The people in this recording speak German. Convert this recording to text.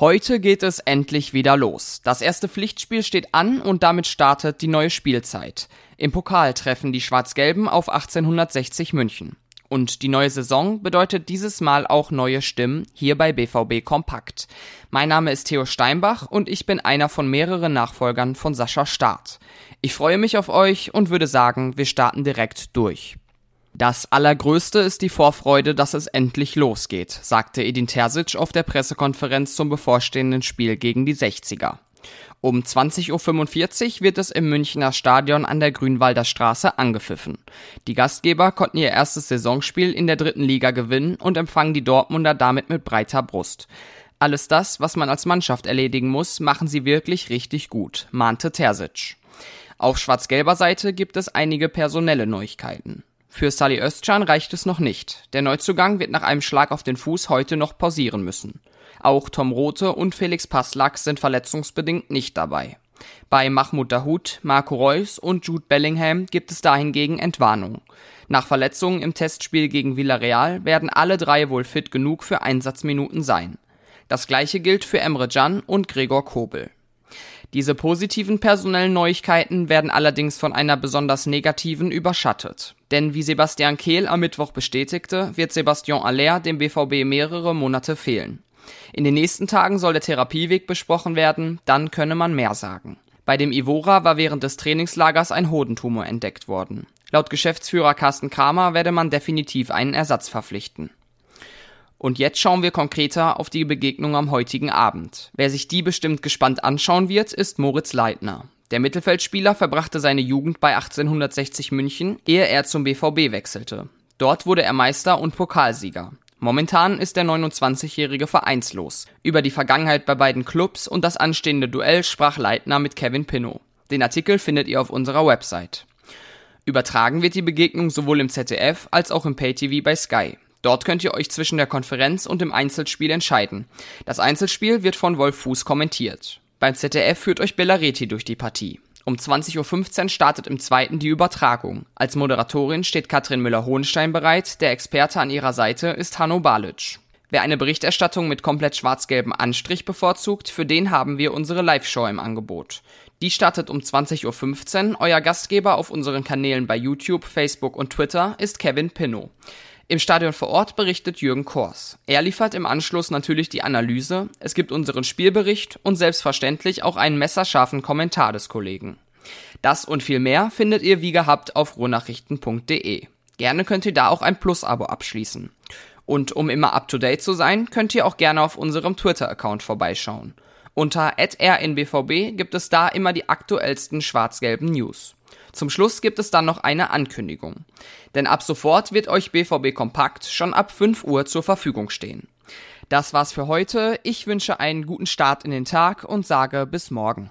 Heute geht es endlich wieder los. Das erste Pflichtspiel steht an und damit startet die neue Spielzeit. Im Pokal treffen die Schwarz-Gelben auf 1860 München. Und die neue Saison bedeutet dieses Mal auch neue Stimmen hier bei BVB Kompakt. Mein Name ist Theo Steinbach und ich bin einer von mehreren Nachfolgern von Sascha Start. Ich freue mich auf euch und würde sagen, wir starten direkt durch. Das Allergrößte ist die Vorfreude, dass es endlich losgeht, sagte Edin Terzic auf der Pressekonferenz zum bevorstehenden Spiel gegen die 60er. Um 20.45 Uhr wird es im Münchner Stadion an der Grünwalder Straße angepfiffen. Die Gastgeber konnten ihr erstes Saisonspiel in der dritten Liga gewinnen und empfangen die Dortmunder damit mit breiter Brust. Alles das, was man als Mannschaft erledigen muss, machen sie wirklich richtig gut, mahnte Terzic. Auf schwarz-gelber Seite gibt es einige personelle Neuigkeiten. Für Sally Özcan reicht es noch nicht. Der Neuzugang wird nach einem Schlag auf den Fuß heute noch pausieren müssen. Auch Tom Rote und Felix Passlack sind verletzungsbedingt nicht dabei. Bei Mahmoud Dahoud, Marco Reus und Jude Bellingham gibt es dahingegen Entwarnung. Nach Verletzungen im Testspiel gegen Villarreal werden alle drei wohl fit genug für Einsatzminuten sein. Das gleiche gilt für Emre Can und Gregor Kobel. Diese positiven personellen Neuigkeiten werden allerdings von einer besonders negativen überschattet. Denn wie Sebastian Kehl am Mittwoch bestätigte, wird Sebastian Aller dem BVB mehrere Monate fehlen. In den nächsten Tagen soll der Therapieweg besprochen werden, dann könne man mehr sagen. Bei dem Ivora war während des Trainingslagers ein Hodentumor entdeckt worden. Laut Geschäftsführer Carsten Kramer werde man definitiv einen Ersatz verpflichten. Und jetzt schauen wir konkreter auf die Begegnung am heutigen Abend. Wer sich die bestimmt gespannt anschauen wird, ist Moritz Leitner. Der Mittelfeldspieler verbrachte seine Jugend bei 1860 München, ehe er zum BVB wechselte. Dort wurde er Meister und Pokalsieger. Momentan ist der 29-Jährige vereinslos. Über die Vergangenheit bei beiden Clubs und das anstehende Duell sprach Leitner mit Kevin Pinnow. Den Artikel findet ihr auf unserer Website. Übertragen wird die Begegnung sowohl im ZDF als auch im Pay-TV bei Sky. Dort könnt ihr euch zwischen der Konferenz und dem Einzelspiel entscheiden. Das Einzelspiel wird von Wolf Fuß kommentiert. Beim ZDF führt euch Bellareti durch die Partie. Um 20.15 Uhr startet im zweiten die Übertragung. Als Moderatorin steht Katrin Müller-Hohenstein bereit, der Experte an ihrer Seite ist Hanno Balic. Wer eine Berichterstattung mit komplett schwarz-gelbem Anstrich bevorzugt, für den haben wir unsere Live-Show im Angebot. Die startet um 20.15 Uhr. Euer Gastgeber auf unseren Kanälen bei YouTube, Facebook und Twitter ist Kevin Pinnow. Im Stadion vor Ort berichtet Jürgen Kors. Er liefert im Anschluss natürlich die Analyse, es gibt unseren Spielbericht und selbstverständlich auch einen messerscharfen Kommentar des Kollegen. Das und viel mehr findet ihr wie gehabt auf ruhrnachrichten.de. Gerne könnt ihr da auch ein Plus-Abo abschließen. Und um immer up to date zu sein, könnt ihr auch gerne auf unserem Twitter-Account vorbeischauen. Unter rnbvb gibt es da immer die aktuellsten schwarz-gelben News. Zum Schluss gibt es dann noch eine Ankündigung. Denn ab sofort wird euch BVB Kompakt schon ab 5 Uhr zur Verfügung stehen. Das war's für heute. Ich wünsche einen guten Start in den Tag und sage bis morgen.